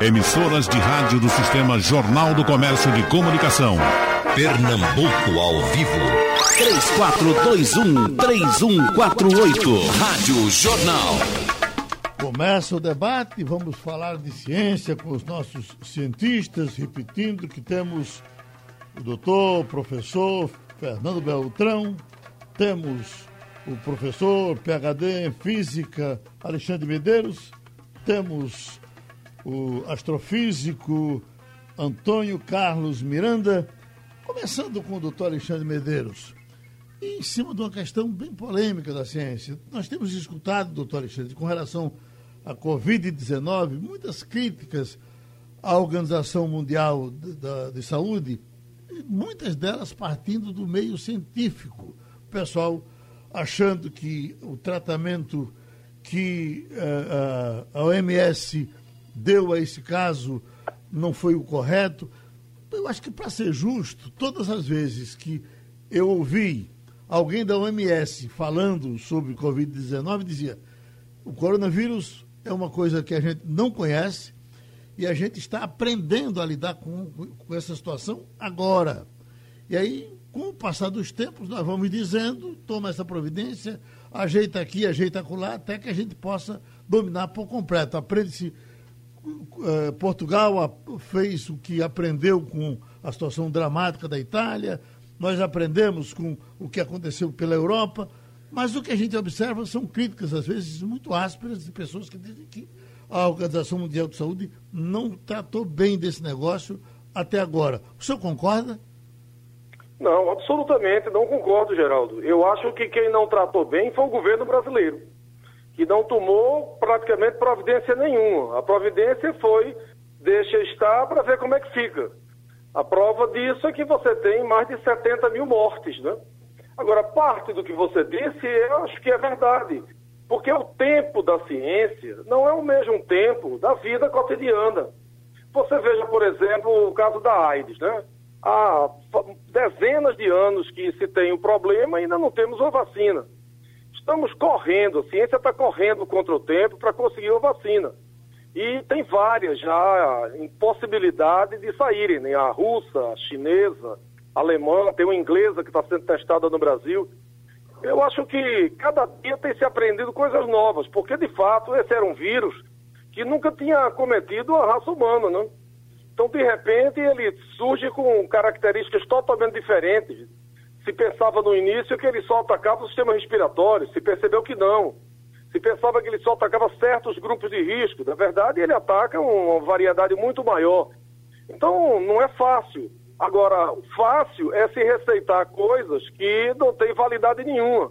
Emissoras de rádio do Sistema Jornal do Comércio de Comunicação. Pernambuco ao vivo. 3421-3148. Rádio Jornal. Começa o debate, vamos falar de ciência com os nossos cientistas, repetindo que temos o doutor, o professor Fernando Beltrão, temos o professor PhD em Física Alexandre Medeiros, temos o astrofísico Antônio Carlos Miranda, começando com o doutor Alexandre Medeiros. E em cima de uma questão bem polêmica da ciência, nós temos escutado, doutor Alexandre, com relação à Covid-19, muitas críticas à Organização Mundial de, de, de Saúde, muitas delas partindo do meio científico. O pessoal achando que o tratamento que uh, a OMS deu a esse caso não foi o correto. Eu acho que, para ser justo, todas as vezes que eu ouvi alguém da OMS falando sobre Covid-19, dizia: o coronavírus é uma coisa que a gente não conhece e a gente está aprendendo a lidar com, com essa situação agora. E aí com o passar dos tempos, nós vamos dizendo, toma essa providência, ajeita aqui, ajeita acolá, até que a gente possa dominar por completo. Aprende-se. Uh, Portugal fez o que aprendeu com a situação dramática da Itália, nós aprendemos com o que aconteceu pela Europa, mas o que a gente observa são críticas, às vezes, muito ásperas de pessoas que dizem que a Organização Mundial de Saúde não tratou bem desse negócio até agora. O senhor concorda? Não, absolutamente não concordo, Geraldo. Eu acho que quem não tratou bem foi o governo brasileiro, que não tomou praticamente providência nenhuma. A providência foi deixa estar para ver como é que fica. A prova disso é que você tem mais de 70 mil mortes, né? Agora, parte do que você disse, eu acho que é verdade. Porque o tempo da ciência não é o mesmo tempo da vida cotidiana. Você veja, por exemplo, o caso da AIDS, né? há dezenas de anos que se tem o problema e ainda não temos uma vacina. Estamos correndo, a ciência está correndo contra o tempo para conseguir uma vacina. E tem várias já impossibilidade de saírem, né? a russa, a chinesa, a alemã, tem uma inglesa que está sendo testada no Brasil. Eu acho que cada dia tem se aprendido coisas novas, porque de fato esse era um vírus que nunca tinha cometido a raça humana, não? Então, de repente, ele surge com características totalmente diferentes. Se pensava no início que ele só atacava o sistema respiratório, se percebeu que não. Se pensava que ele só atacava certos grupos de risco. Na verdade, ele ataca uma variedade muito maior. Então, não é fácil. Agora, fácil é se receitar coisas que não têm validade nenhuma.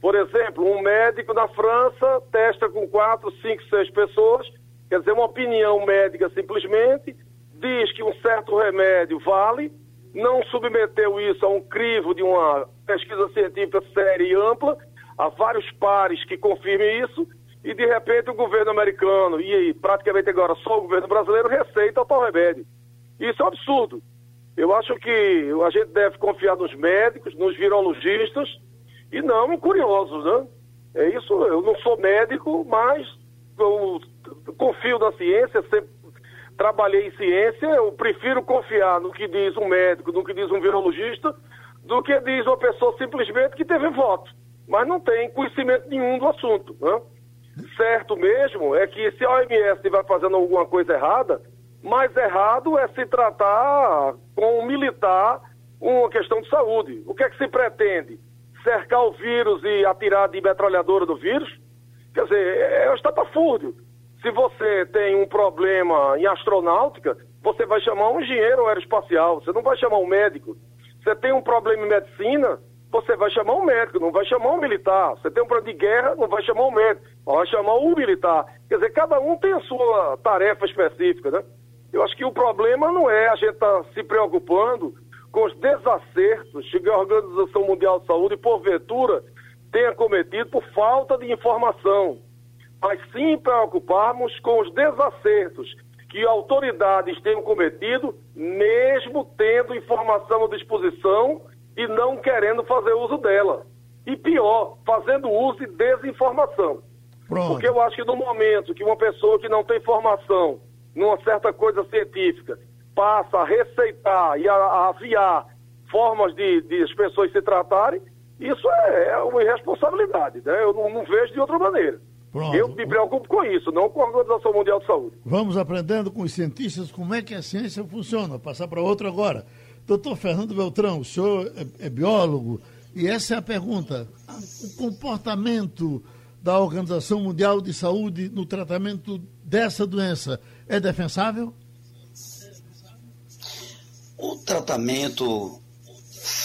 Por exemplo, um médico na França testa com quatro, cinco, seis pessoas, quer dizer, uma opinião médica simplesmente, diz que um certo remédio vale, não submeteu isso a um crivo de uma pesquisa científica séria e ampla, há vários pares que confirmem isso, e de repente o governo americano, e praticamente agora só o governo brasileiro, receita o tal remédio. Isso é um absurdo. Eu acho que a gente deve confiar nos médicos, nos virologistas, e não em curiosos, né? É isso, eu não sou médico, mas eu confio na ciência, sempre trabalhei em ciência, eu prefiro confiar no que diz um médico, no que diz um virologista, do que diz uma pessoa simplesmente que teve voto, mas não tem conhecimento nenhum do assunto. Né? Certo mesmo é que se a OMS estiver fazendo alguma coisa errada, mais errado é se tratar com um militar uma questão de saúde. O que é que se pretende? Cercar o vírus e atirar de metralhadora do vírus? Quer dizer, é, é estapafúrdio. Se você tem um problema em astronáutica, você vai chamar um engenheiro aeroespacial, você não vai chamar um médico. Você tem um problema em medicina, você vai chamar um médico, não vai chamar um militar. Você tem um problema de guerra, não vai chamar um médico, vai chamar um militar. Quer dizer, cada um tem a sua tarefa específica, né? Eu acho que o problema não é a gente estar tá se preocupando com os desacertos que a Organização Mundial de Saúde, porventura, tenha cometido por falta de informação mas sim preocuparmos com os desacertos que autoridades tenham cometido, mesmo tendo informação à disposição e não querendo fazer uso dela. E pior, fazendo uso de desinformação. Pronto. Porque eu acho que no momento que uma pessoa que não tem formação numa certa coisa científica, passa a receitar e a, a aviar formas de, de as pessoas se tratarem, isso é, é uma irresponsabilidade, né? Eu não, não vejo de outra maneira. Pronto. Eu me preocupo com isso, não com a Organização Mundial de Saúde. Vamos aprendendo com os cientistas como é que a ciência funciona. Passar para outro agora. Doutor Fernando Beltrão, o senhor é, é biólogo, e essa é a pergunta. O comportamento da Organização Mundial de Saúde no tratamento dessa doença é defensável? O tratamento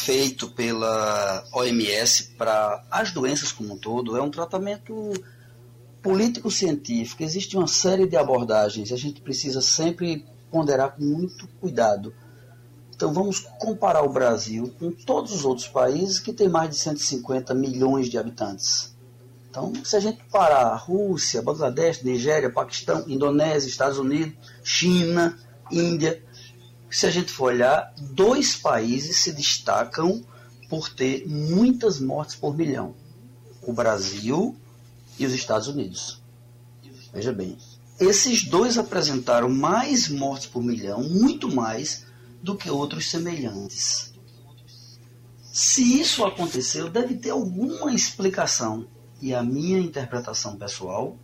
feito pela OMS para as doenças como um todo é um tratamento político-científico. Existe uma série de abordagens a gente precisa sempre ponderar com muito cuidado. Então vamos comparar o Brasil com todos os outros países que têm mais de 150 milhões de habitantes. Então, se a gente parar Rússia, Bangladesh, Nigéria, Paquistão, Indonésia, Estados Unidos, China, Índia, se a gente for olhar, dois países se destacam por ter muitas mortes por milhão: o Brasil e os Estados Unidos. Veja bem, esses dois apresentaram mais mortes por milhão, muito mais do que outros semelhantes. Se isso aconteceu, deve ter alguma explicação. E a minha interpretação pessoal,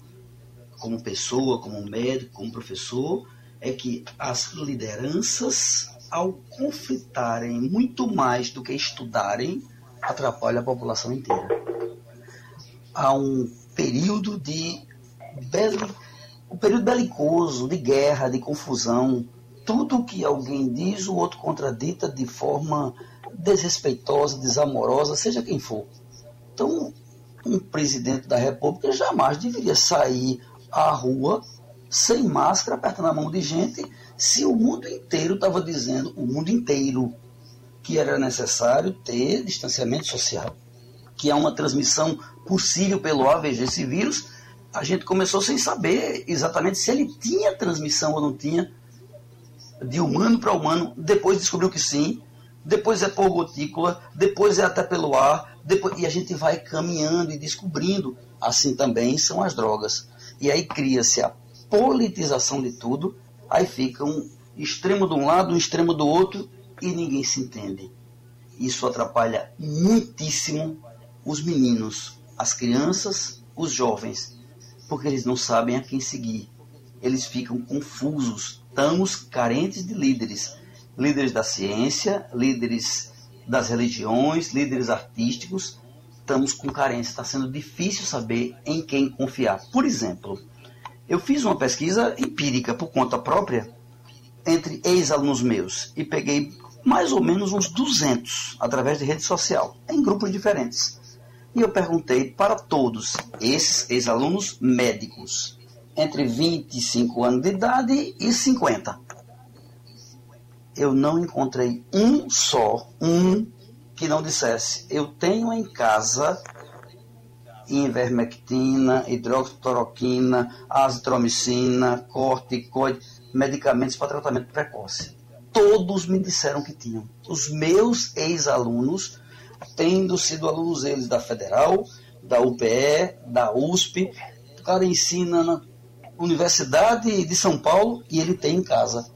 como pessoa, como médico, como professor, é que as lideranças, ao conflitarem muito mais do que estudarem, atrapalham a população inteira. Há um período de um período belicoso, de guerra, de confusão. Tudo que alguém diz, o outro contradita de forma desrespeitosa, desamorosa, seja quem for. Então, um presidente da República jamais deveria sair à rua sem máscara, apertando a mão de gente, se o mundo inteiro estava dizendo, o mundo inteiro, que era necessário ter distanciamento social, que é uma transmissão possível pelo AVG esse vírus, a gente começou sem saber exatamente se ele tinha transmissão ou não tinha, de humano para humano, depois descobriu que sim, depois é por gotícula, depois é até pelo ar, depois, e a gente vai caminhando e descobrindo. Assim também são as drogas. E aí cria-se a politização de tudo, aí fica um extremo de um lado, um extremo do outro e ninguém se entende. Isso atrapalha muitíssimo os meninos, as crianças, os jovens, porque eles não sabem a quem seguir. Eles ficam confusos. Estamos carentes de líderes. Líderes da ciência, líderes das religiões, líderes artísticos. Estamos com carência. Está sendo difícil saber em quem confiar. Por exemplo, eu fiz uma pesquisa empírica por conta própria entre ex-alunos meus e peguei mais ou menos uns 200 através de rede social, em grupos diferentes. E eu perguntei para todos esses ex-alunos médicos, entre 25 anos de idade e 50. Eu não encontrei um só, um, que não dissesse: Eu tenho em casa ivermectina, hidroxicloroquina, azitromicina, corticoide, medicamentos para tratamento precoce. Todos me disseram que tinham. Os meus ex-alunos, tendo sido alunos eles da Federal, da UPE, da USP, o cara ensina na Universidade de São Paulo e ele tem em casa.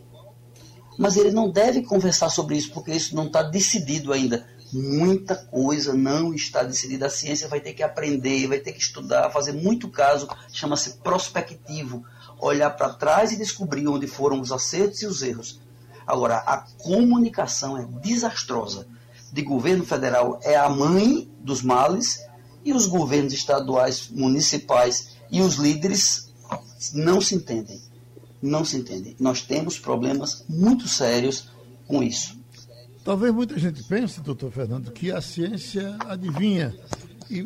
Mas ele não deve conversar sobre isso porque isso não está decidido ainda muita coisa não está decidida. A ciência vai ter que aprender, vai ter que estudar, fazer muito caso, chama-se prospectivo. Olhar para trás e descobrir onde foram os acertos e os erros. Agora, a comunicação é desastrosa. De governo federal é a mãe dos males e os governos estaduais, municipais e os líderes não se entendem. Não se entendem. Nós temos problemas muito sérios com isso. Talvez muita gente pense, doutor Fernando, que a ciência adivinha. E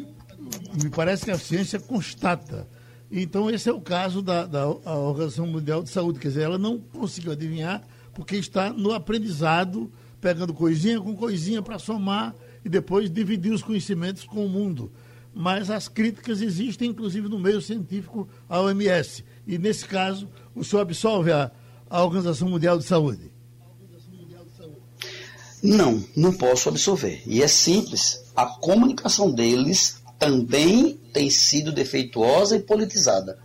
me parece que a ciência constata. Então, esse é o caso da, da Organização Mundial de Saúde. Quer dizer, ela não conseguiu adivinhar porque está no aprendizado, pegando coisinha com coisinha para somar e depois dividir os conhecimentos com o mundo. Mas as críticas existem, inclusive, no meio científico à OMS. E, nesse caso, o senhor absolve a, a Organização Mundial de Saúde. Não, não posso absorver. E é simples. A comunicação deles também tem sido defeituosa e politizada.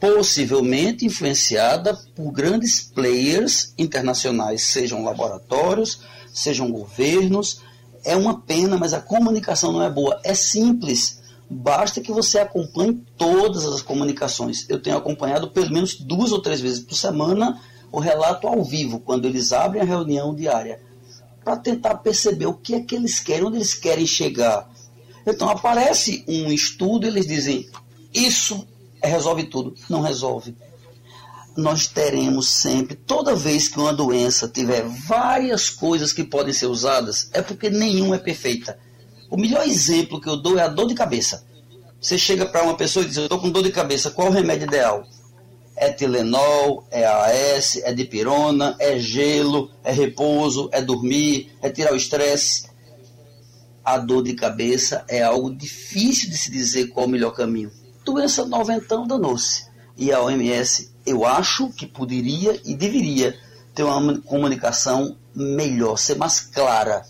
Possivelmente influenciada por grandes players internacionais, sejam laboratórios, sejam governos. É uma pena, mas a comunicação não é boa. É simples. Basta que você acompanhe todas as comunicações. Eu tenho acompanhado pelo menos duas ou três vezes por semana o relato ao vivo, quando eles abrem a reunião diária, para tentar perceber o que é que eles querem, onde eles querem chegar. Então aparece um estudo, eles dizem: isso resolve tudo. Não resolve. Nós teremos sempre, toda vez que uma doença tiver várias coisas que podem ser usadas, é porque nenhuma é perfeita. O melhor exemplo que eu dou é a dor de cabeça. Você chega para uma pessoa e diz: Eu estou com dor de cabeça, qual o remédio ideal? É Tilenol, é AS, é dipirona, é gelo, é repouso, é dormir, é tirar o estresse. A dor de cabeça é algo difícil de se dizer qual o melhor caminho doença noventão danou-se. E a OMS, eu acho que poderia e deveria ter uma comunicação melhor, ser mais clara.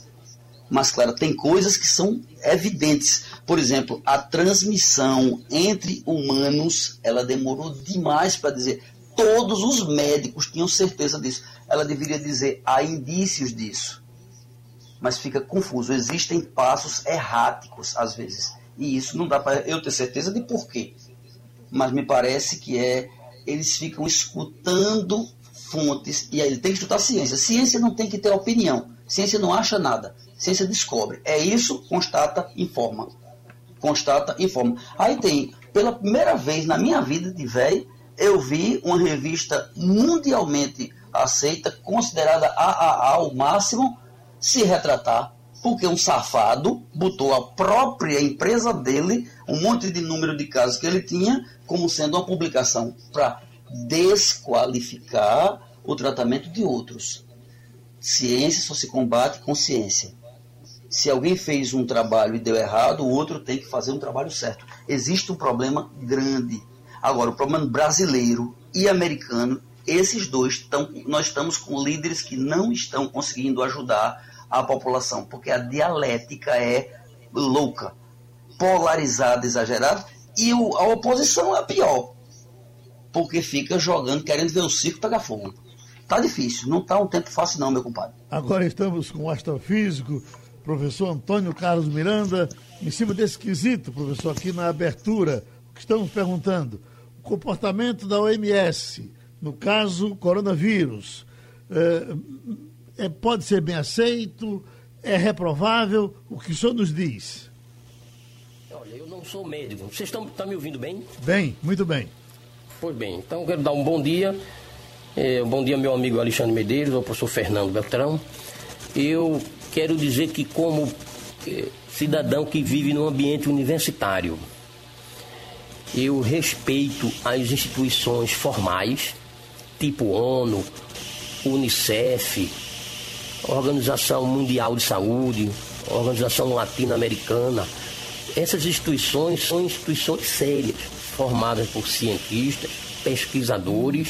Mais clara. Tem coisas que são evidentes. Por exemplo, a transmissão entre humanos, ela demorou demais para dizer. Todos os médicos tinham certeza disso. Ela deveria dizer, há indícios disso. Mas fica confuso. Existem passos erráticos, às vezes. E isso não dá para eu ter certeza de porquê. Mas me parece que é eles ficam escutando fontes e aí ele tem que estudar ciência. Ciência não tem que ter opinião. Ciência não acha nada. Ciência descobre. É isso, constata, informa. Constata, informa. Aí tem, pela primeira vez na minha vida de velho, eu vi uma revista mundialmente aceita, considerada AAA ao máximo, se retratar porque um safado botou a própria empresa dele, um monte de número de casos que ele tinha, como sendo uma publicação para desqualificar o tratamento de outros. Ciência só se combate com ciência. Se alguém fez um trabalho e deu errado, o outro tem que fazer um trabalho certo. Existe um problema grande. Agora, o problema brasileiro e americano, esses dois, estão, nós estamos com líderes que não estão conseguindo ajudar a população, porque a dialética é louca, polarizada, exagerada, e o, a oposição é pior, porque fica jogando, querendo ver o circo pegar fogo. Tá difícil, não tá um tempo fácil não, meu compadre. Agora estamos com o astrofísico, professor Antônio Carlos Miranda, em cima desse quesito, professor, aqui na abertura, o que estamos perguntando, o comportamento da OMS, no caso coronavírus, eh, é, pode ser bem aceito, é reprovável? O que o senhor nos diz? Olha, eu não sou médico. Vocês estão, estão me ouvindo bem? Bem, muito bem. Pois bem, então eu quero dar um bom dia. É, um bom dia, meu amigo Alexandre Medeiros, ao professor Fernando Beltrão. Eu quero dizer que, como é, cidadão que vive num ambiente universitário, eu respeito as instituições formais, tipo ONU, Unicef, Organização Mundial de Saúde, Organização Latino-Americana. Essas instituições são instituições sérias, formadas por cientistas, pesquisadores,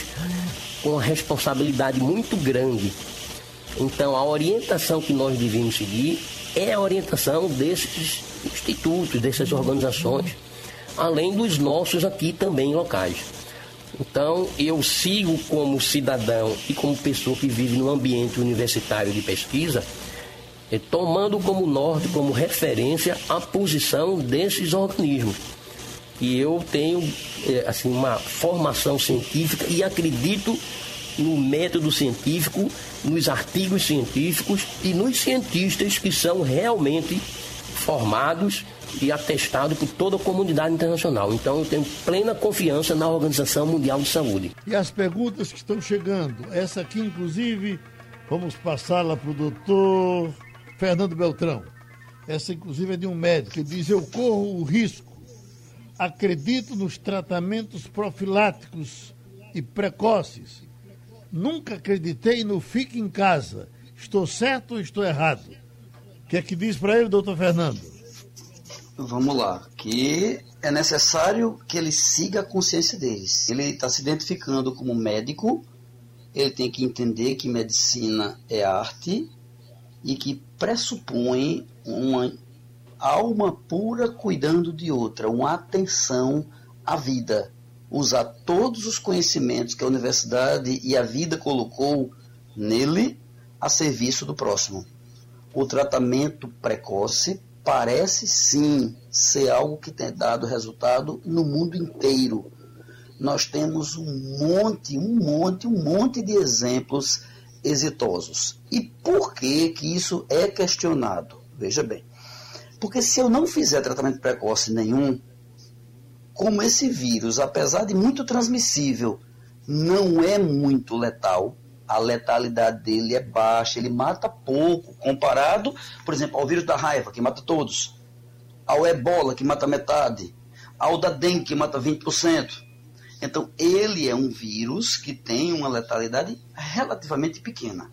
com uma responsabilidade muito grande. Então, a orientação que nós devemos seguir é a orientação desses institutos, dessas organizações, além dos nossos aqui também locais. Então, eu sigo como cidadão e como pessoa que vive no ambiente universitário de pesquisa, eh, tomando como norte, como referência, a posição desses organismos. E eu tenho eh, assim, uma formação científica e acredito no método científico, nos artigos científicos e nos cientistas que são realmente formados e atestado por toda a comunidade internacional. Então eu tenho plena confiança na Organização Mundial de Saúde. E as perguntas que estão chegando, essa aqui inclusive, vamos passá-la para o doutor Fernando Beltrão. Essa inclusive é de um médico que diz: Eu corro o risco, acredito nos tratamentos profiláticos e precoces. Nunca acreditei no fique em casa. Estou certo ou estou errado? O que é que diz para ele, doutor Fernando? Vamos lá, que é necessário que ele siga a consciência deles. Ele está se identificando como médico, ele tem que entender que medicina é arte e que pressupõe uma alma pura cuidando de outra, uma atenção à vida. usar todos os conhecimentos que a universidade e a vida colocou nele a serviço do próximo. O tratamento precoce parece sim ser algo que tem dado resultado no mundo inteiro. Nós temos um monte, um monte, um monte de exemplos exitosos. E por que que isso é questionado? Veja bem. Porque se eu não fizer tratamento precoce nenhum, como esse vírus, apesar de muito transmissível, não é muito letal, a letalidade dele é baixa, ele mata pouco, comparado, por exemplo, ao vírus da raiva, que mata todos, ao ebola, que mata metade, ao da dengue, que mata 20%. Então, ele é um vírus que tem uma letalidade relativamente pequena.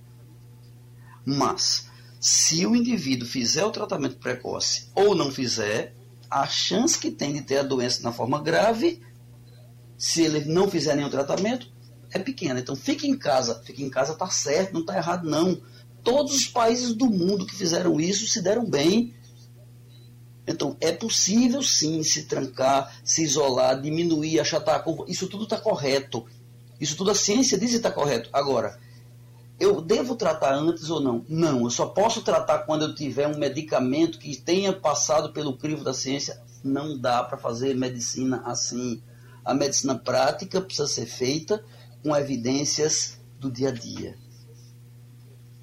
Mas, se o indivíduo fizer o tratamento precoce ou não fizer, a chance que tem de ter a doença na forma grave, se ele não fizer nenhum tratamento, é pequena. Então fique em casa. Fique em casa está certo, não está errado não. Todos os países do mundo que fizeram isso se deram bem. Então é possível sim se trancar, se isolar, diminuir, achatar a curva. Isso tudo está correto. Isso tudo a ciência diz que está correto. Agora, eu devo tratar antes ou não? Não, eu só posso tratar quando eu tiver um medicamento que tenha passado pelo crivo da ciência. Não dá para fazer medicina assim. A medicina prática precisa ser feita com evidências do dia a dia.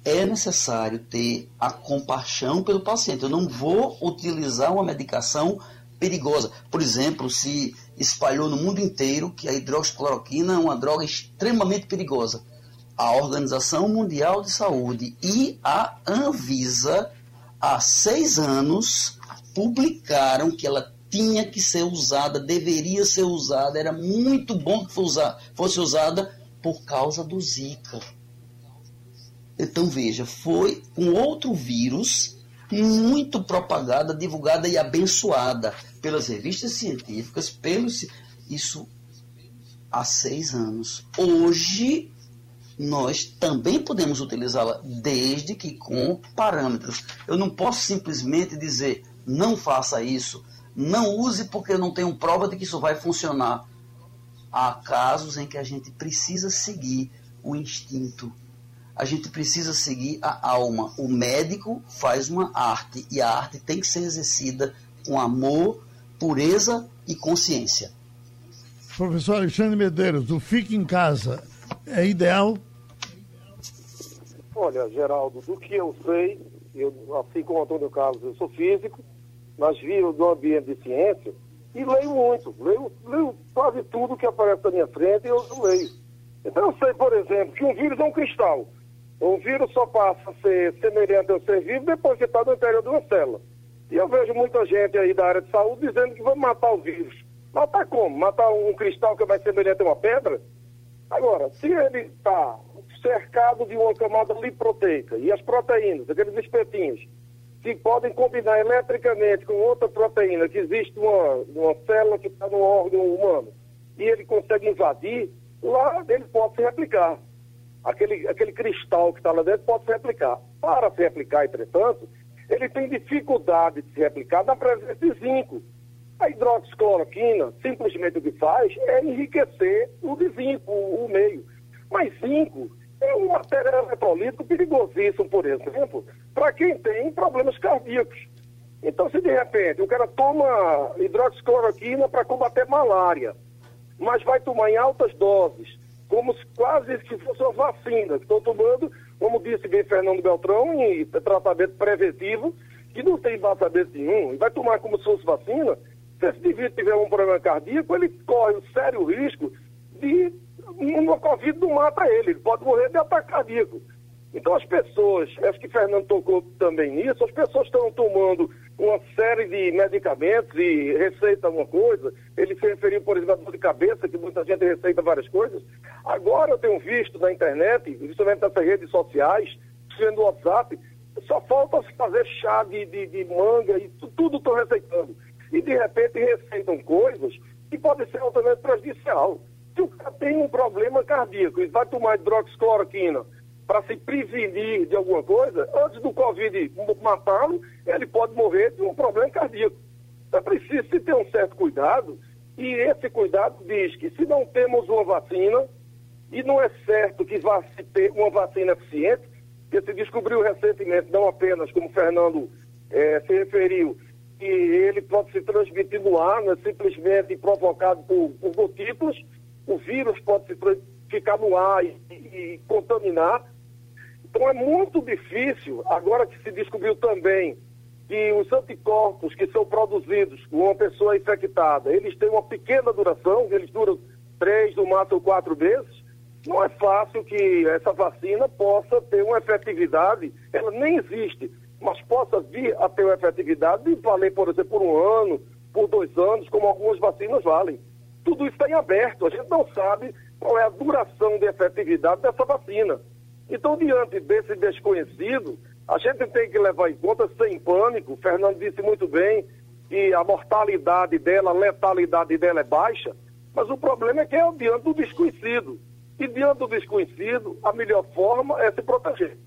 É necessário ter a compaixão pelo paciente. Eu não vou utilizar uma medicação perigosa. Por exemplo, se espalhou no mundo inteiro que a hidroxicloroquina é uma droga extremamente perigosa. A Organização Mundial de Saúde e a Anvisa, há seis anos, publicaram que ela tinha que ser usada, deveria ser usada, era muito bom que fosse usada por causa do Zika. Então veja, foi um outro vírus muito propagada, divulgada e abençoada pelas revistas científicas, pelos isso há seis anos. Hoje nós também podemos utilizá-la, desde que com parâmetros. Eu não posso simplesmente dizer não faça isso, não use porque eu não tenho prova de que isso vai funcionar. Há casos em que a gente precisa seguir o instinto. A gente precisa seguir a alma. O médico faz uma arte e a arte tem que ser exercida com amor, pureza e consciência. Professor Alexandre Medeiros, o Fique em Casa é ideal? Olha, Geraldo, do que eu sei, eu, assim como o Antônio Carlos, eu sou físico, mas vivo do ambiente de ciência e leio muito. Leio, leio quase tudo que aparece na minha frente e eu leio. Então eu sei, por exemplo, que um vírus é um cristal. Um vírus só passa a ser semelhante ao ser vivo depois que está no interior de uma célula. E eu vejo muita gente aí da área de saúde dizendo que vai matar o vírus. Matar como? Matar um cristal que vai semelhante a uma pedra? Agora, se ele está cercado de uma camada liproteica e as proteínas, aqueles espetinhos, se podem combinar eletricamente com outra proteína, que existe uma, uma célula que está no órgão humano, e ele consegue invadir, lá ele pode se replicar. Aquele, aquele cristal que está lá dentro pode se replicar. Para se replicar, entretanto, ele tem dificuldade de se replicar na presença de zinco. A hidroxicloroquina, simplesmente o que faz é enriquecer o de zinco, o meio. Mas zinco é um material eletrolítico perigosíssimo, por exemplo, para quem tem problemas cardíacos. Então, se de repente o cara toma hidroxicloroquina para combater malária, mas vai tomar em altas doses, como se quase se fosse uma vacina, que estão tomando, como disse bem Fernando Beltrão, em tratamento preventivo, que não tem embasamento nenhum, e vai tomar como se fosse vacina, se esse indivíduo tiver um problema cardíaco, ele corre o sério risco de uma Covid não mata ele, ele pode morrer de ataque cardíaco. Então as pessoas, acho que Fernando tocou também nisso, as pessoas estão tomando uma série de medicamentos e receita alguma coisa. Ele se referiu, por exemplo, à dor de cabeça, que muita gente receita várias coisas. Agora eu tenho visto na internet, principalmente nessas redes sociais, sendo WhatsApp, só falta fazer chá de, de, de manga e tudo estão receitando. E de repente receitam coisas que podem ser altamente prejudicial. Se o cara tem um problema cardíaco e vai tomar hidroxicloroquina para se prevenir de alguma coisa, antes do Covid matá-lo, ele pode morrer de um problema cardíaco. Então é preciso se ter um certo cuidado E esse cuidado diz que se não temos uma vacina, e não é certo que vá se ter uma vacina eficiente, que se descobriu recentemente, não apenas, como Fernando eh, se referiu, que ele pode se transmitir no ar, não é simplesmente provocado por, por gotículas, o vírus pode ficar no ar e, e, e contaminar. Então é muito difícil, agora que se descobriu também que os anticorpos que são produzidos com uma pessoa infectada, eles têm uma pequena duração, eles duram três, no máximo quatro meses. Não é fácil que essa vacina possa ter uma efetividade, ela nem existe, mas possa vir a ter uma efetividade de valer, por exemplo, por um ano, por dois anos, como algumas vacinas valem. Tudo isso está em aberto, a gente não sabe qual é a duração de efetividade dessa vacina. Então, diante desse desconhecido, a gente tem que levar em conta, sem pânico, o Fernando disse muito bem que a mortalidade dela, a letalidade dela é baixa, mas o problema é que é diante do desconhecido. E diante do desconhecido, a melhor forma é se proteger.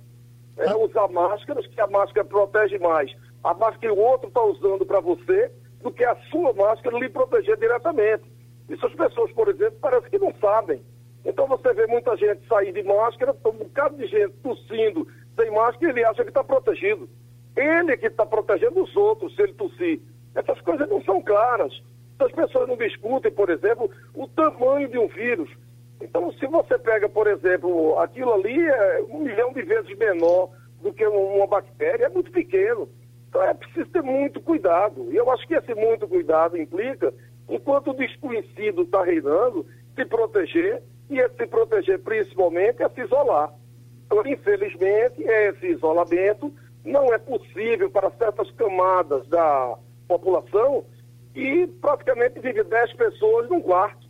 É ah. usar máscaras, que a máscara protege mais a máscara que o outro está usando para você do que a sua máscara lhe proteger diretamente. Isso as pessoas, por exemplo, parece que não sabem. Então você vê muita gente sair de máscara, um bocado de gente tossindo sem máscara, ele acha que está protegido. Ele é que está protegendo os outros se ele tossir. Essas coisas não são claras. As pessoas não discutem, por exemplo, o tamanho de um vírus. Então, se você pega, por exemplo, aquilo ali é um milhão de vezes menor do que uma bactéria, é muito pequeno. Então é preciso ter muito cuidado. E eu acho que esse muito cuidado implica, enquanto o desconhecido está reinando, se proteger, e se proteger principalmente é se isolar. Então, infelizmente, esse isolamento não é possível para certas camadas da população e praticamente vive 10 pessoas num quarto,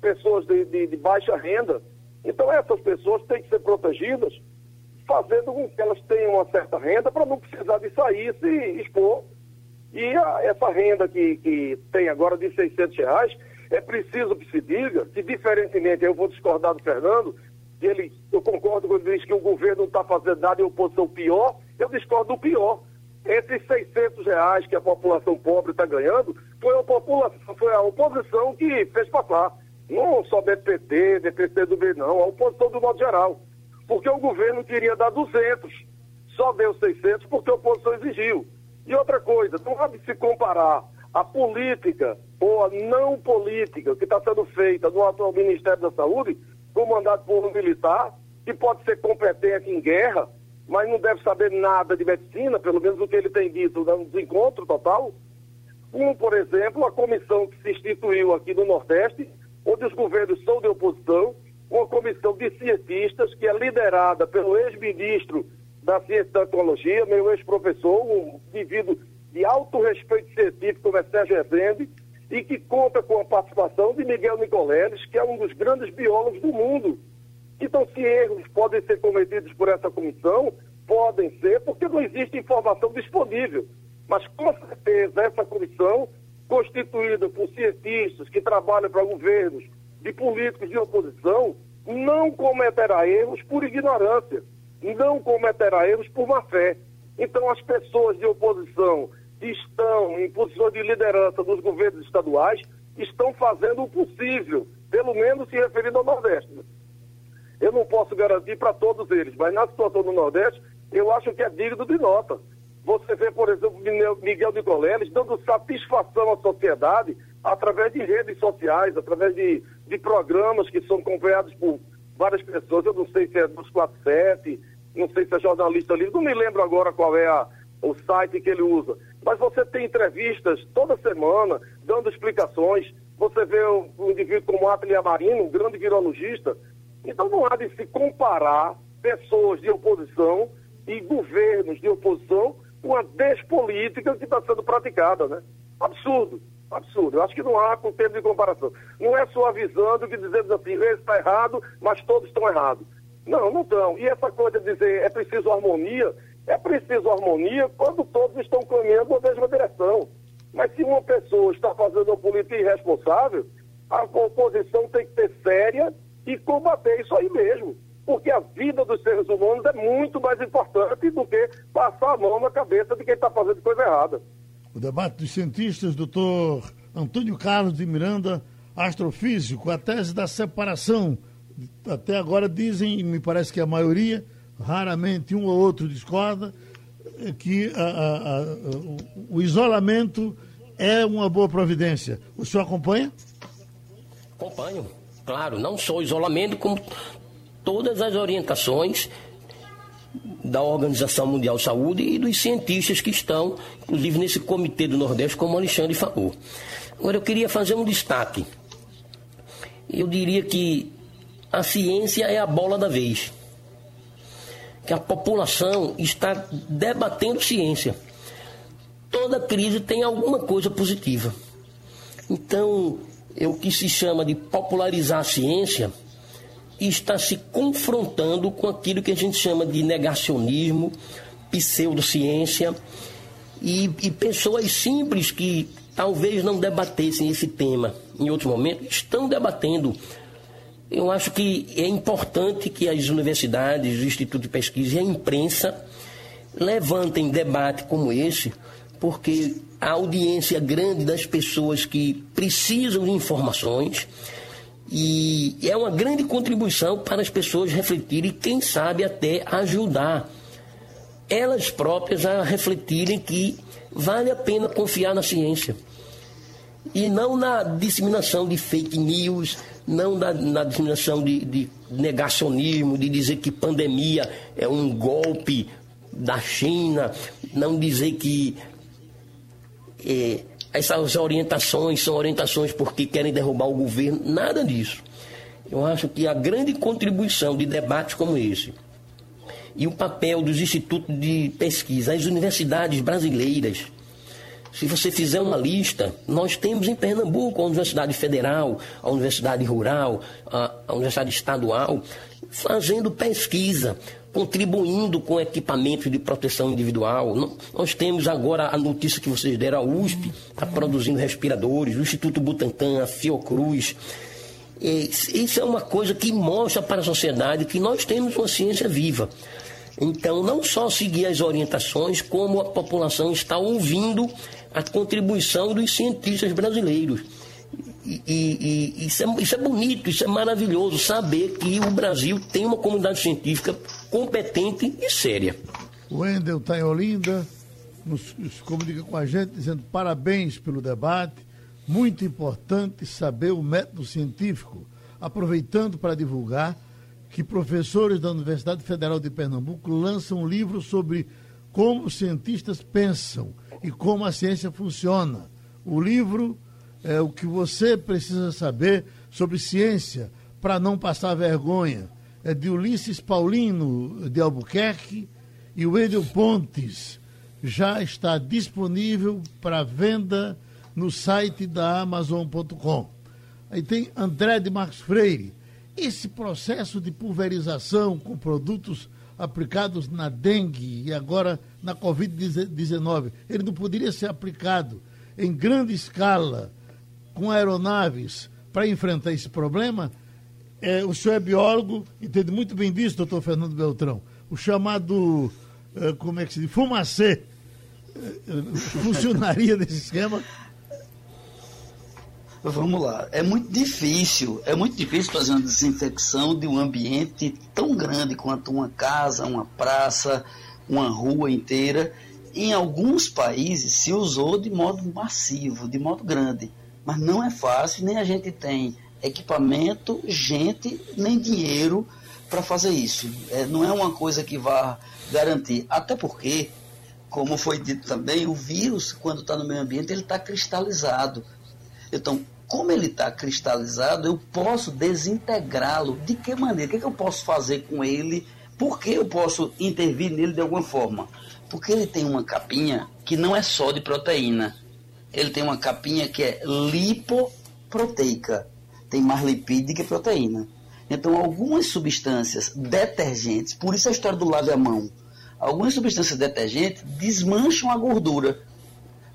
pessoas de, de, de baixa renda. Então, essas pessoas têm que ser protegidas, fazendo com que elas tenham uma certa renda para não precisar de sair se expor. E a, essa renda que, que tem agora de 600 reais, é preciso que se diga que, diferentemente, eu vou discordar do Fernando, ele, eu concordo quando ele diz que o governo não está fazendo nada e a oposição pior, eu discordo do pior. Esses 600 reais que a população pobre está ganhando, foi a, população, foi a oposição que fez passar. Não só DPT, DPT do B, não, a oposição do modo geral. Porque o governo queria dar 200, só deu 600 porque a oposição exigiu. E outra coisa, não de se comparar a política ou a não política que está sendo feita no atual Ministério da Saúde comandado por um militar, que pode ser competente em guerra, mas não deve saber nada de medicina, pelo menos o que ele tem dito no desencontro total. Um, por exemplo, a comissão que se instituiu aqui no Nordeste, onde os governos são de oposição, uma comissão de cientistas que é liderada pelo ex-ministro da Ciência e Tecnologia, meu ex-professor, um indivíduo de alto respeito científico, como é Sérgio Rezende, e que conta com a participação de Miguel Nicoleles, que é um dos grandes biólogos do mundo. Então, se erros podem ser cometidos por essa comissão, podem ser, porque não existe informação disponível. Mas, com certeza, essa comissão, constituída por cientistas que trabalham para governos, de políticos de oposição, não cometerá erros por ignorância, não cometerá erros por má fé. Então, as pessoas de oposição que estão em posições de liderança dos governos estaduais estão fazendo o possível, pelo menos se referindo ao Nordeste. Eu não posso garantir para todos eles, mas na situação do Nordeste, eu acho que é digno de nota. Você vê, por exemplo, Miguel Nicoleles dando satisfação à sociedade através de redes sociais, através de, de programas que são acompanhados por várias pessoas. Eu não sei se é dos 47, não sei se é jornalista livre, não me lembro agora qual é a, o site que ele usa. Mas você tem entrevistas toda semana, dando explicações. Você vê um, um indivíduo como Atlia Marino, um grande virologista. Então não há de se comparar pessoas de oposição e governos de oposição com a despolítica que está sendo praticada, né? Absurdo, absurdo. Eu acho que não há com termo de comparação. Não é suavizando que dizemos assim, esse está errado, mas todos estão errados. Não, não estão. E essa coisa de dizer é preciso harmonia, é preciso harmonia quando todos estão caminhando na mesma direção. Mas se uma pessoa está fazendo uma política irresponsável, a oposição tem que ser séria e combater isso aí mesmo. Porque a vida dos seres humanos é muito mais importante do que passar a mão na cabeça de quem está fazendo coisa errada. O debate dos cientistas, doutor Antônio Carlos de Miranda, astrofísico, a tese da separação. Até agora dizem, me parece que a maioria, raramente um ou outro discorda, é que a, a, a, o isolamento é uma boa providência. O senhor acompanha? Acompanho, claro, não só o isolamento, como todas as orientações da Organização Mundial de Saúde e dos cientistas que estão, inclusive nesse comitê do Nordeste, como o Alexandre falou. Agora eu queria fazer um destaque. Eu diria que a ciência é a bola da vez. Que a população está debatendo ciência. Toda crise tem alguma coisa positiva. Então, é o que se chama de popularizar a ciência está se confrontando com aquilo que a gente chama de negacionismo, pseudociência e, e pessoas simples que talvez não debatessem esse tema em outro momento, estão debatendo. Eu acho que é importante que as universidades, o Instituto de Pesquisa e a imprensa levantem debate como esse, porque a audiência grande das pessoas que precisam de informações e é uma grande contribuição para as pessoas refletirem quem sabe, até ajudar elas próprias a refletirem que vale a pena confiar na ciência. E não na disseminação de fake news, não na, na disseminação de, de negacionismo, de dizer que pandemia é um golpe da China, não dizer que é, essas orientações são orientações porque querem derrubar o governo, nada disso. Eu acho que a grande contribuição de debates como esse e o papel dos institutos de pesquisa, as universidades brasileiras, se você fizer uma lista, nós temos em Pernambuco a Universidade Federal, a Universidade Rural, a, a Universidade Estadual, fazendo pesquisa, contribuindo com equipamentos de proteção individual. Nós temos agora a notícia que vocês deram, a USP está produzindo respiradores, o Instituto Butantan, a Fiocruz. Isso é uma coisa que mostra para a sociedade que nós temos uma ciência viva. Então, não só seguir as orientações, como a população está ouvindo a contribuição dos cientistas brasileiros. E, e, e isso, é, isso, é, bonito, isso é maravilhoso, saber que o Brasil tem uma comunidade científica competente e séria. O Wendel está em Olinda, nos, nos comunica com a gente dizendo parabéns pelo debate. Muito importante saber o método científico, aproveitando para divulgar que professores da Universidade Federal de Pernambuco lançam um livro sobre como os cientistas pensam e como a ciência funciona. O livro é o que você precisa saber sobre ciência para não passar vergonha. É de Ulisses Paulino de Albuquerque e o Edel Pontes. Já está disponível para venda no site da Amazon.com. Aí tem André de Marcos Freire. Esse processo de pulverização com produtos aplicados na dengue e agora na Covid-19, ele não poderia ser aplicado em grande escala com aeronaves para enfrentar esse problema? É, o senhor é biólogo, entende muito bem disso, doutor Fernando Beltrão. O chamado, é, como é que se diz, fumacê, é, funcionaria nesse esquema? Vamos lá. É muito difícil, é muito difícil fazer uma desinfecção de um ambiente tão grande quanto uma casa, uma praça, uma rua inteira. Em alguns países se usou de modo massivo, de modo grande. Mas não é fácil, nem a gente tem equipamento, gente, nem dinheiro para fazer isso. É, não é uma coisa que vá garantir. Até porque, como foi dito também, o vírus, quando está no meio ambiente, ele está cristalizado. Então, como ele está cristalizado, eu posso desintegrá-lo. De que maneira? O que, é que eu posso fazer com ele? Por que eu posso intervir nele de alguma forma? Porque ele tem uma capinha que não é só de proteína ele tem uma capinha que é lipoproteica. Tem mais lipídio que proteína. Então, algumas substâncias detergentes, por isso a história do lave a mão, algumas substâncias detergentes desmancham a gordura.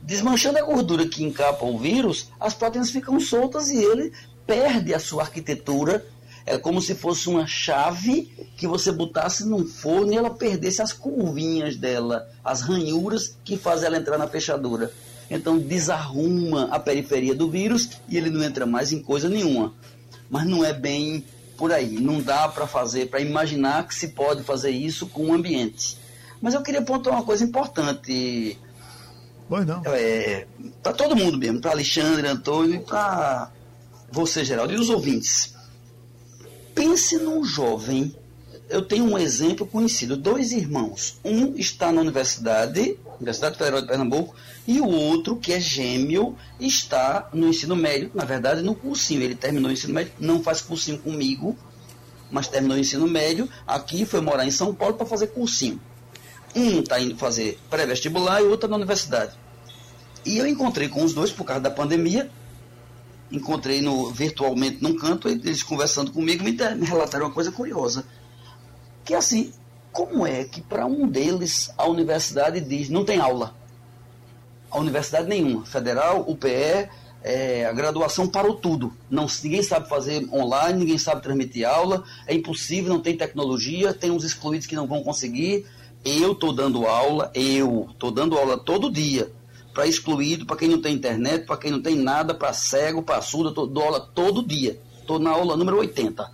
Desmanchando a gordura que encapa o vírus, as proteínas ficam soltas e ele perde a sua arquitetura. É como se fosse uma chave que você botasse num forno e ela perdesse as curvinhas dela, as ranhuras que fazem ela entrar na fechadura. Então desarruma a periferia do vírus e ele não entra mais em coisa nenhuma. Mas não é bem por aí. Não dá para fazer, para imaginar que se pode fazer isso com o ambiente. Mas eu queria pontuar uma coisa importante. Pois não. É, para todo mundo mesmo, para Alexandre, Antônio e para você, Geraldo, e os ouvintes. Pense num jovem. Eu tenho um exemplo conhecido: dois irmãos. Um está na universidade, Universidade Federal de Pernambuco, e o outro, que é gêmeo, está no ensino médio, na verdade, no cursinho. Ele terminou o ensino médio, não faz cursinho comigo, mas terminou o ensino médio aqui, foi morar em São Paulo para fazer cursinho. Um está indo fazer pré-vestibular e outro tá na universidade. E eu encontrei com os dois por causa da pandemia. Encontrei no, virtualmente num canto, eles conversando comigo, me, me relataram uma coisa curiosa. Que assim, como é que para um deles a universidade diz não tem aula? A universidade nenhuma, federal, UPE, é, a graduação parou tudo. Não, ninguém sabe fazer online, ninguém sabe transmitir aula, é impossível, não tem tecnologia, tem uns excluídos que não vão conseguir. Eu estou dando aula, eu estou dando aula todo dia para excluído, para quem não tem internet, para quem não tem nada, para cego, para surdo, eu dou aula todo dia. Estou na aula número 80.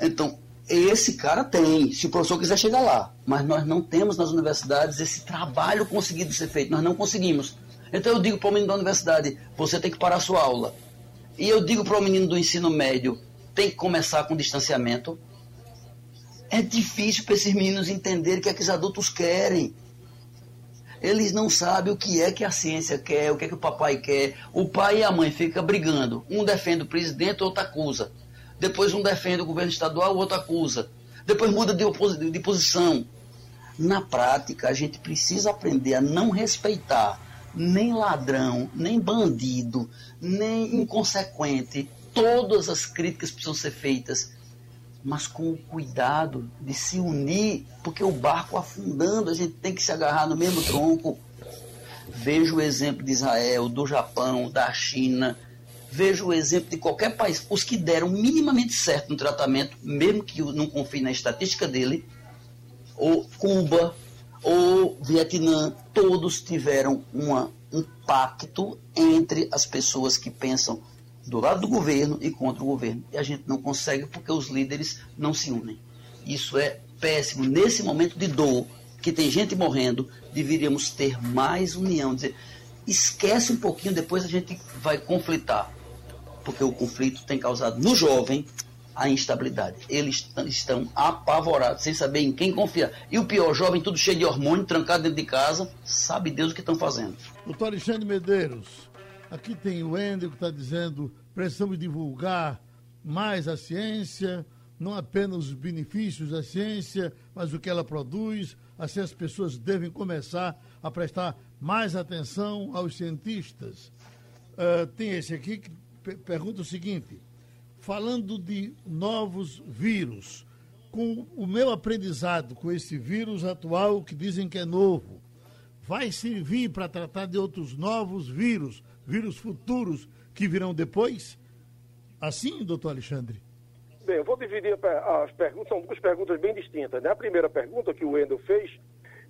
Então, esse cara tem, se o professor quiser chegar lá. Mas nós não temos nas universidades esse trabalho conseguido ser feito. Nós não conseguimos. Então eu digo para o menino da universidade: você tem que parar a sua aula. E eu digo para o menino do ensino médio: tem que começar com distanciamento. É difícil para esses meninos entenderem o que é que os adultos querem. Eles não sabem o que é que a ciência quer, o que é que o papai quer. O pai e a mãe ficam brigando. Um defende o presidente, outro acusa. Depois um defende o governo estadual, o outro acusa. Depois muda de, de posição. Na prática, a gente precisa aprender a não respeitar nem ladrão, nem bandido, nem inconsequente. Todas as críticas precisam ser feitas, mas com o cuidado de se unir, porque o barco afundando, a gente tem que se agarrar no mesmo tronco. Vejo o exemplo de Israel, do Japão, da China, vejo o exemplo de qualquer país. Os que deram minimamente certo no tratamento, mesmo que eu não confie na estatística dele, ou Cuba, ou Vietnã, todos tiveram uma, um pacto entre as pessoas que pensam do lado do governo e contra o governo. E a gente não consegue porque os líderes não se unem. Isso é péssimo. Nesse momento de dor, que tem gente morrendo, deveríamos ter mais união. Dizer, esquece um pouquinho, depois a gente vai conflitar porque o conflito tem causado no jovem a instabilidade. Eles estão apavorados, sem saber em quem confiar. E o pior, jovem tudo cheio de hormônio, trancado dentro de casa, sabe Deus o que estão fazendo. Doutor Alexandre Medeiros, aqui tem o Wendel que está dizendo precisamos divulgar mais a ciência, não apenas os benefícios da ciência, mas o que ela produz. Assim as pessoas devem começar a prestar mais atenção aos cientistas. Uh, tem esse aqui que pergunta o seguinte: falando de novos vírus, com o meu aprendizado com esse vírus atual que dizem que é novo, vai servir para tratar de outros novos vírus, vírus futuros que virão depois? Assim, doutor Alexandre? Bem, eu vou dividir as perguntas, são duas perguntas bem distintas. Né? A primeira pergunta que o Wendel fez,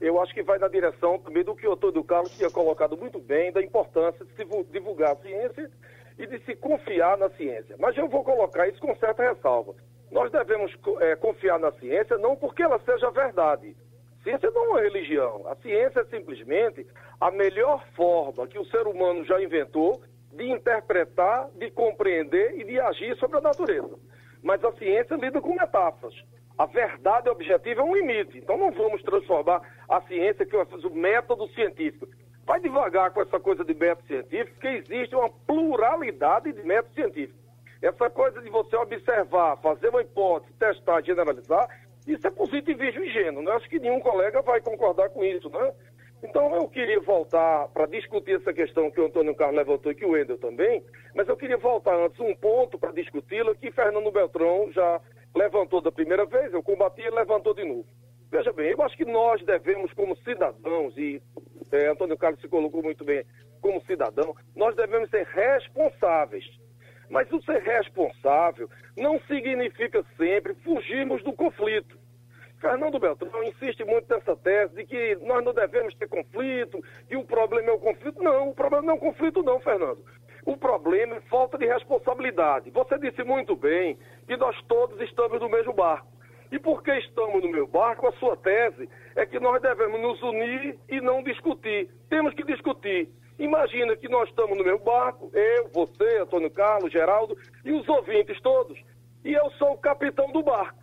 eu acho que vai na direção também do que o Antônio Carlos tinha colocado muito bem, da importância de se divulgar a ciência e de se confiar na ciência. Mas eu vou colocar isso com certa ressalva. Nós devemos é, confiar na ciência não porque ela seja verdade. Ciência não é religião. A ciência é simplesmente a melhor forma que o ser humano já inventou de interpretar, de compreender e de agir sobre a natureza. Mas a ciência lida com metáforas. A verdade objetiva é um limite. Então não vamos transformar a ciência, que é o método científico, vai devagar com essa coisa de método científico, porque existe uma pluralidade de métodos científicos. Essa coisa de você observar, fazer uma hipótese, testar, generalizar, isso é positivismo ingênuo. Né? Acho que nenhum colega vai concordar com isso, né? Então eu queria voltar para discutir essa questão que o Antônio Carlos levantou e que o Wendel também, mas eu queria voltar antes um ponto para discuti-la que Fernando Beltrão já levantou da primeira vez, eu combati e levantou de novo. Veja bem, eu acho que nós devemos, como cidadãos, e é, Antônio Carlos se colocou muito bem, como cidadão, nós devemos ser responsáveis. Mas o ser responsável não significa sempre fugirmos do conflito. Fernando Beltrão insiste muito nessa tese de que nós não devemos ter conflito, que o problema é o conflito. Não, o problema não é o conflito, não, Fernando. O problema é falta de responsabilidade. Você disse muito bem que nós todos estamos no mesmo barco. E porque estamos no mesmo barco, a sua tese é que nós devemos nos unir e não discutir. Temos que discutir. Imagina que nós estamos no mesmo barco, eu, você, Antônio Carlos, Geraldo e os ouvintes todos. E eu sou o capitão do barco.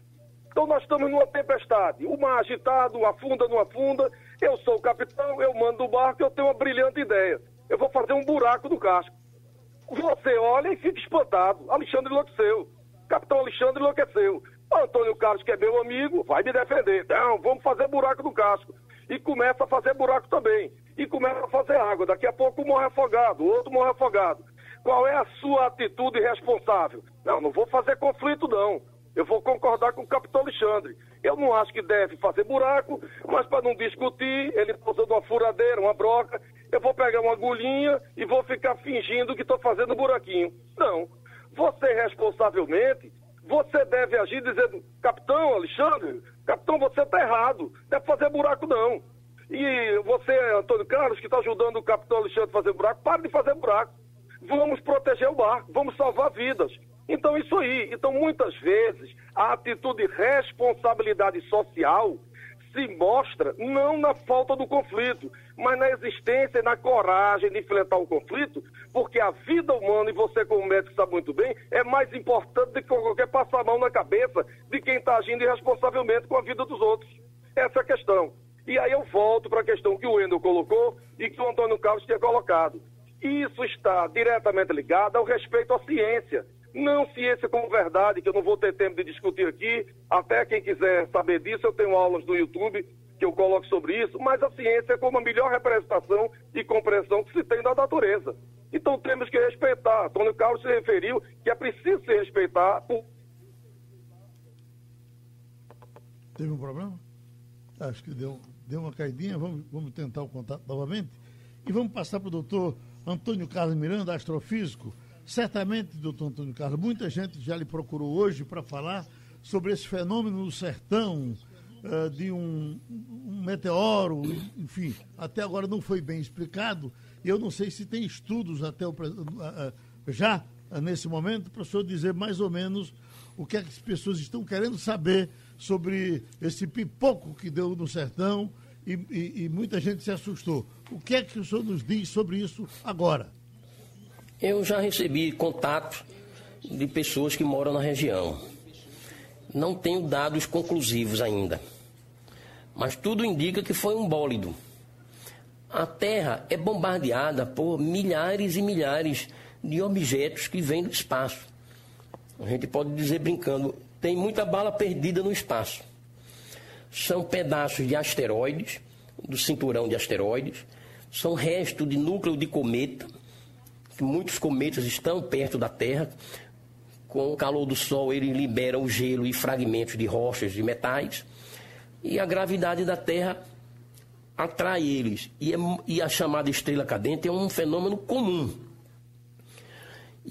Então nós estamos numa tempestade. O mar agitado, afunda, não afunda. Eu sou o capitão, eu mando o barco, eu tenho uma brilhante ideia. Eu vou fazer um buraco no casco. Você olha e fica espantado. Alexandre enlouqueceu. Capitão Alexandre enlouqueceu. Antônio Carlos, que é meu amigo, vai me defender. Não, vamos fazer buraco no casco. E começa a fazer buraco também. E começa a fazer água. Daqui a pouco um morre afogado, outro morre afogado. Qual é a sua atitude responsável? Não, não vou fazer conflito, não. Eu vou concordar com o capitão Alexandre. Eu não acho que deve fazer buraco, mas para não discutir, ele está usando uma furadeira, uma broca, eu vou pegar uma agulhinha e vou ficar fingindo que estou fazendo buraquinho. Não. Você responsavelmente, você deve agir dizendo, capitão Alexandre, capitão, você está errado, deve fazer buraco não. E você, Antônio Carlos, que está ajudando o capitão Alexandre a fazer buraco, pare de fazer buraco. Vamos proteger o barco, vamos salvar vidas. Então, isso aí. Então, muitas vezes, a atitude de responsabilidade social se mostra não na falta do conflito, mas na existência e na coragem de enfrentar o conflito, porque a vida humana, e você como médico sabe muito bem, é mais importante do que qualquer passar a mão na cabeça de quem está agindo irresponsavelmente com a vida dos outros. Essa é a questão. E aí eu volto para a questão que o Wendel colocou e que o Antônio Carlos tinha colocado. Isso está diretamente ligado ao respeito à ciência. Não ciência como verdade, que eu não vou ter tempo de discutir aqui. Até quem quiser saber disso, eu tenho aulas no YouTube que eu coloco sobre isso, mas a ciência é como a melhor representação e compreensão que se tem da natureza. Então temos que respeitar. Antônio Carlos se referiu que é preciso se respeitar. Teve um problema? Acho que deu, deu uma caidinha. Vamos, vamos tentar o contato novamente. E vamos passar para o doutor Antônio Carlos Miranda, astrofísico Certamente, doutor Antônio Carlos, muita gente já lhe procurou hoje para falar sobre esse fenômeno no sertão, uh, de um, um, meteoro, enfim, até agora não foi bem explicado. Eu não sei se tem estudos até o, uh, uh, já nesse momento para o senhor dizer mais ou menos o que, é que as pessoas estão querendo saber sobre esse pipoco que deu no sertão e, e, e muita gente se assustou. O que é que o senhor nos diz sobre isso agora? Eu já recebi contatos de pessoas que moram na região. Não tenho dados conclusivos ainda. Mas tudo indica que foi um bólido. A Terra é bombardeada por milhares e milhares de objetos que vêm do espaço. A gente pode dizer brincando, tem muita bala perdida no espaço. São pedaços de asteroides, do cinturão de asteroides, são restos de núcleo de cometa, muitos cometas estão perto da Terra. Com o calor do Sol, ele libera o gelo e fragmentos de rochas, de metais. E a gravidade da Terra atrai eles. E, é, e a chamada estrela cadente é um fenômeno comum.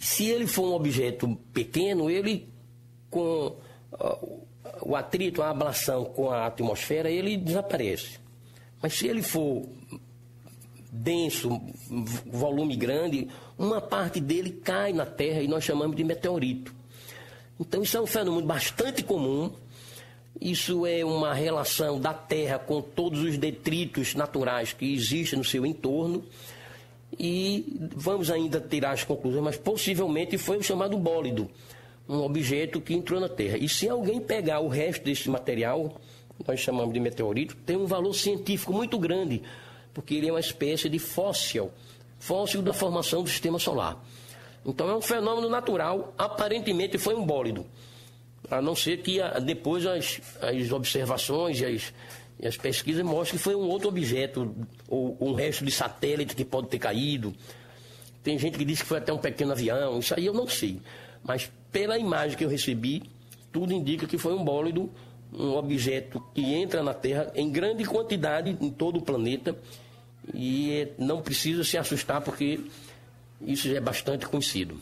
Se ele for um objeto pequeno, ele, com uh, o atrito, a ablação com a atmosfera, ele desaparece. Mas se ele for denso, volume grande, uma parte dele cai na Terra e nós chamamos de meteorito. Então isso é um fenômeno bastante comum. Isso é uma relação da Terra com todos os detritos naturais que existem no seu entorno. E vamos ainda tirar as conclusões, mas possivelmente foi o chamado bólido, um objeto que entrou na Terra. E se alguém pegar o resto desse material, nós chamamos de meteorito, tem um valor científico muito grande, porque ele é uma espécie de fóssil, fóssil da formação do sistema solar. Então é um fenômeno natural, aparentemente foi um bólido. A não ser que depois as, as observações e as, e as pesquisas mostrem que foi um outro objeto, ou um resto de satélite que pode ter caído. Tem gente que diz que foi até um pequeno avião, isso aí eu não sei. Mas pela imagem que eu recebi, tudo indica que foi um bólido, um objeto que entra na Terra em grande quantidade em todo o planeta e não precisa se assustar porque isso já é bastante conhecido.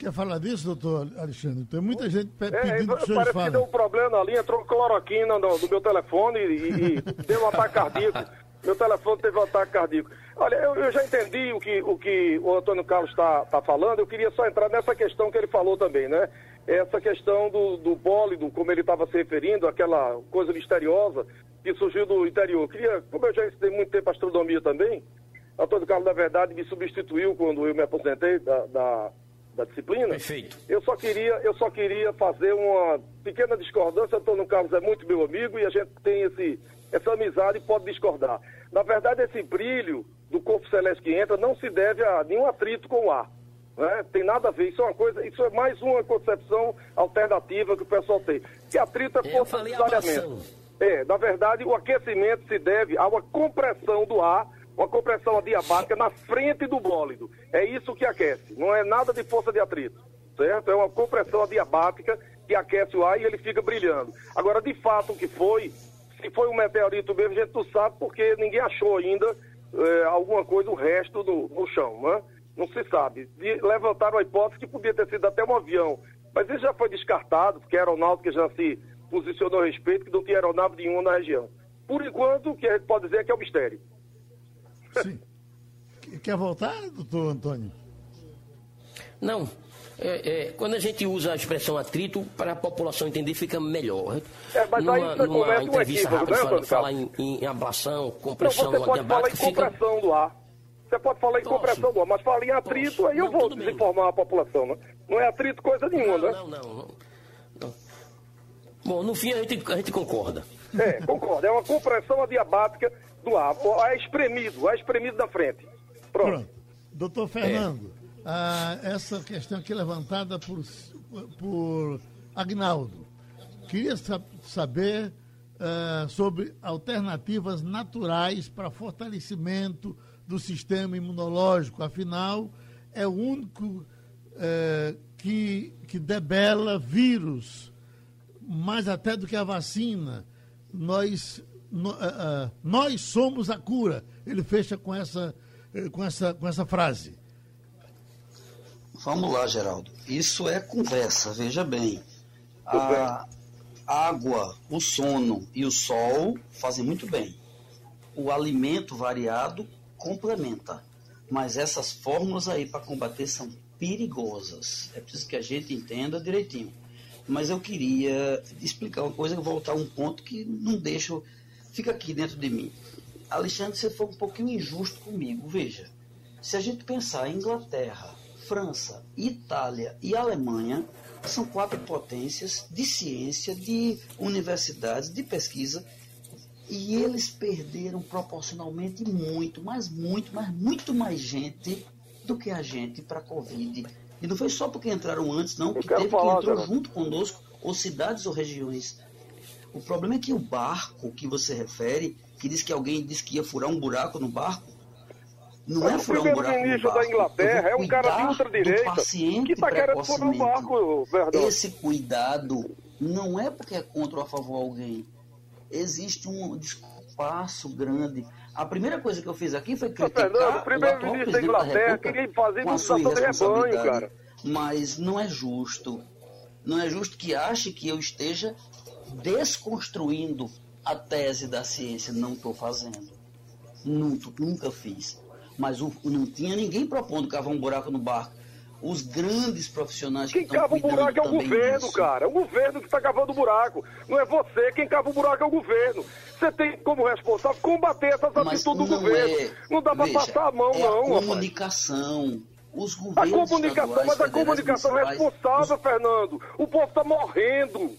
Quer falar disso, doutor Alexandre? Tem muita gente É, pedindo que o senhor fale. que deu um problema linha, entrou cloroquina no, no meu telefone e, e deu um ataque cardíaco. Meu telefone teve um ataque cardíaco. Olha, eu, eu já entendi o que o, que o Antônio Carlos está tá falando, eu queria só entrar nessa questão que ele falou também, né? Essa questão do, do bólido, como ele estava se referindo, aquela coisa misteriosa que surgiu do interior. Eu queria, como eu já estudei muito tempo astronomia também, Antônio Carlos, na verdade, me substituiu quando eu me aposentei da, da, da disciplina. Perfeito. Eu só queria, eu só queria fazer uma pequena discordância. Antônio Carlos é muito meu amigo e a gente tem esse, essa amizade e pode discordar. Na verdade, esse brilho do corpo celeste que entra não se deve a nenhum atrito com o ar. Né? Tem nada a ver. Isso é uma coisa, isso é mais uma concepção alternativa que o pessoal tem. Que atrito é força de. É, na verdade, o aquecimento se deve a uma compressão do ar, uma compressão adiabática na frente do bólido. É isso que aquece. Não é nada de força de atrito. Certo? É uma compressão adiabática que aquece o ar e ele fica brilhando. Agora, de fato, o que foi, se foi um meteorito mesmo, a gente não sabe porque ninguém achou ainda eh, alguma coisa, o resto no, no chão, né? Não se sabe. E levantaram a hipótese que podia ter sido até um avião, mas isso já foi descartado, porque a aeronáutica já se posicionou a respeito, que não tinha aeronave nenhuma na região. Por enquanto, o que a gente pode dizer é que é um mistério. Sim. Quer voltar, doutor Antônio? Não. É, é, quando a gente usa a expressão atrito, para a população entender, fica melhor. É, mas aí numa você numa um entrevista equívoco, rápida, né, fala, Antônio fala em, em ablação, Não, compressão você pode falar em adiabática, fica... compressão do ar. Você pode falar em Posso. compressão do ar, mas fala em atrito, Posso. aí eu Não, vou desinformar a população, né? Não é atrito coisa nenhuma, Não, né? não, não, não, não. Bom, no fim a gente, a gente concorda. É, concordo. É uma compressão adiabática do ar. É espremido, é espremido da frente. Pronto. Pronto. Doutor Fernando, ah, essa questão aqui levantada por, por Agnaldo. Queria sa- saber ah, sobre alternativas naturais para fortalecimento do sistema imunológico. Afinal, é o único eh, que, que debela vírus, mais até do que a vacina. Nós, no- ah, ah, nós somos a cura. Ele fecha com essa, eh, com essa, com essa frase. Vamos lá, Geraldo. Isso é conversa, veja bem. A água, o sono e o sol fazem muito bem. O alimento variado complementa. Mas essas fórmulas aí para combater são perigosas. É preciso que a gente entenda direitinho. Mas eu queria explicar uma coisa, voltar a um ponto que não deixa. Fica aqui dentro de mim. Alexandre, você foi um pouquinho injusto comigo. Veja, se a gente pensar em Inglaterra, França, Itália e Alemanha, são quatro potências de ciência, de universidades, de pesquisa, e eles perderam proporcionalmente muito, mas muito, mas muito mais gente do que a gente para a Covid. E não foi só porque entraram antes, não, que teve falar, que entrou junto conosco, ou cidades ou regiões. O problema é que o barco que você refere, que diz que alguém disse que ia furar um buraco no barco, não é Mas o furar um buraco no primeiro-ministro da barco. Inglaterra é um cara de ultradireita que está querendo furar um barco, Verdão. Esse cuidado não é porque é contra ou a favor de alguém. Existe um espaço grande. A primeira coisa que eu fiz aqui foi criticar Fernando, o primeiro-ministro da Inglaterra República queria fazer com a sua imunização de rebanho, irresponsabilidade. cara. Mas não é justo. Não é justo que ache que eu esteja desconstruindo a tese da ciência. Não estou fazendo. Nunca, nunca fiz. Mas o- não tinha ninguém propondo cavar um buraco no barco. Os grandes profissionais Quem que estão cava o buraco é o governo, disso. cara. É o governo que está cavando o buraco. Não é você. Quem cava o buraco é o governo. Você tem como responsável combater essas Mas atitudes do não governo. é- não dá para passar a mão, é não, a rapaz. comunicação. Os A governos comunicação, estaduais, mas a comunicação é responsável, Fernando. O povo está morrendo.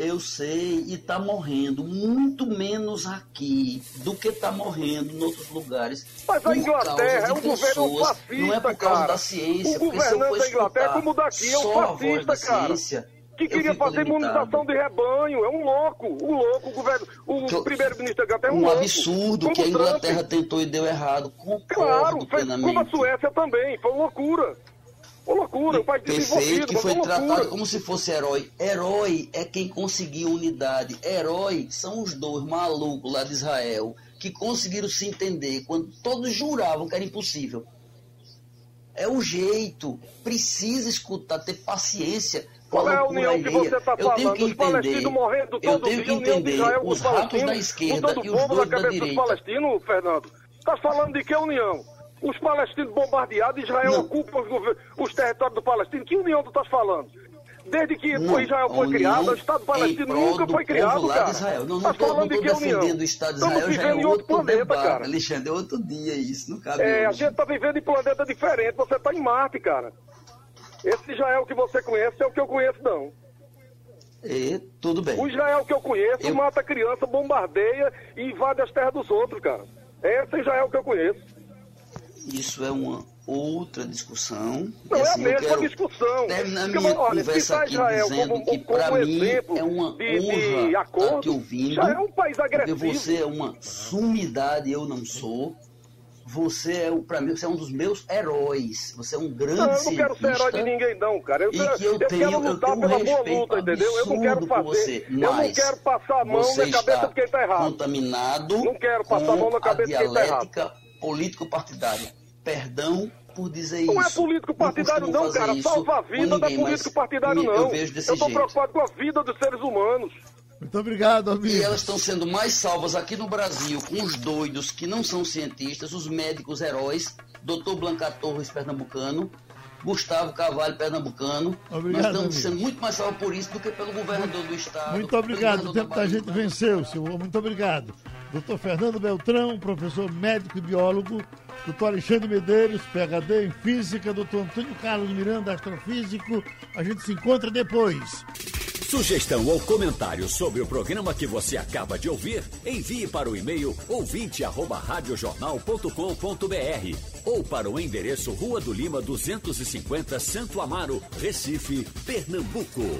Eu sei, e está morrendo muito menos aqui do que está morrendo em outros lugares. Mas a Inglaterra é um governo fascista, Não é por causa cara. da ciência. O governante da Inglaterra, escutar como daqui, é um fascista, cara. ciência, Que queria fazer limitado. imunização de rebanho. É um louco. O louco, o governo. O primeiro-ministro da Inglaterra é um, Um louco. absurdo Como que a o Trump. Inglaterra tentou e deu errado. Concordo Claro, plenamente. como a Suécia também. Foi loucura. Uma loucura. Um país Perfeito, que foi tratado loucura. como se fosse herói. Herói é quem conseguiu unidade. Herói são os dois malucos lá de Israel que conseguiram se entender quando todos juravam que era impossível. É o jeito. Precisa escutar, ter paciência. Qual é a união que você está falando? Que os palestinos morrendo todo eu tenho que entender os ratos da esquerda e os dois da direita. dos palestinos, Fernando? Está falando de que união? Os palestinos bombardeados, Israel Não. ocupa os, os territórios do Palestino. Que união tu estás falando? Desde que Não, Israel a foi criado, o Estado palestino nunca foi criado, cara. Israel. Não, não estou falando de que união? o Estado de Estamos Israel, é vivendo em outro outro planeta, debate, cara. Alexandre, é outro dia isso, não cabe É, a hoje. gente está vivendo em planeta diferente. Você está em Marte, cara. Esse Israel que você conhece é o que eu conheço, não. É, tudo bem. O Israel que eu conheço Eu- mata criança, bombardeia e invade as terras dos outros, cara. Esse é Israel que eu conheço. Isso é uma outra discussão. Não é a assim, eu mesma quero discussão. Terminar Porque, minha olha, conversa aqui Israel dizendo como, que, para mim, é uma de, de honra estar acordo, aqui ouvindo. já é um país Porque agressivo. você é uma sumidade, eu não sou. Você é, para mim, você é um dos meus heróis. Você é um grande Não, eu não quero ser herói de ninguém, não, cara. Eu, E que eu eu tenho- quero eu lutar tenho um pela boa luta, entendeu? Eu não quero fazer. você, eu não quero passar a mão na cabeça está de quem está errado. contaminado Não quero passar a mão na cabeça de a quem tá errado. Dialética político-partidária. Perdão por dizer Não isso. é político partidário, não, fazer cara. Salva a vida não é político partidário, não. Eu vejo desse Eu tô jeito. preocupado com a vida dos seres humanos. Muito obrigado, amigo. E elas estão sendo mais salvas aqui no Brasil com os doidos que não são cientistas, os médicos heróis, Dr. Blanca Torres, pernambucano, Gustavo Carvalho, pernambucano. Obrigado, Nós estamos amigo. sendo muito mais salvos por isso do que pelo governador do estado. Muito obrigado. O tempo da Bahia. gente venceu, senhor. Muito obrigado. Doutor Fernando Beltrão, professor médico e biólogo. Doutor Alexandre Medeiros, PhD em Física. Doutor Antônio Carlos Miranda, astrofísico. A gente se encontra depois. Sugestão ou comentário sobre o programa que você acaba de ouvir, envie para o e-mail ouvinte@radiojornal.com.br ou para o endereço Rua do Lima 250, Santo Amaro, Recife, Pernambuco.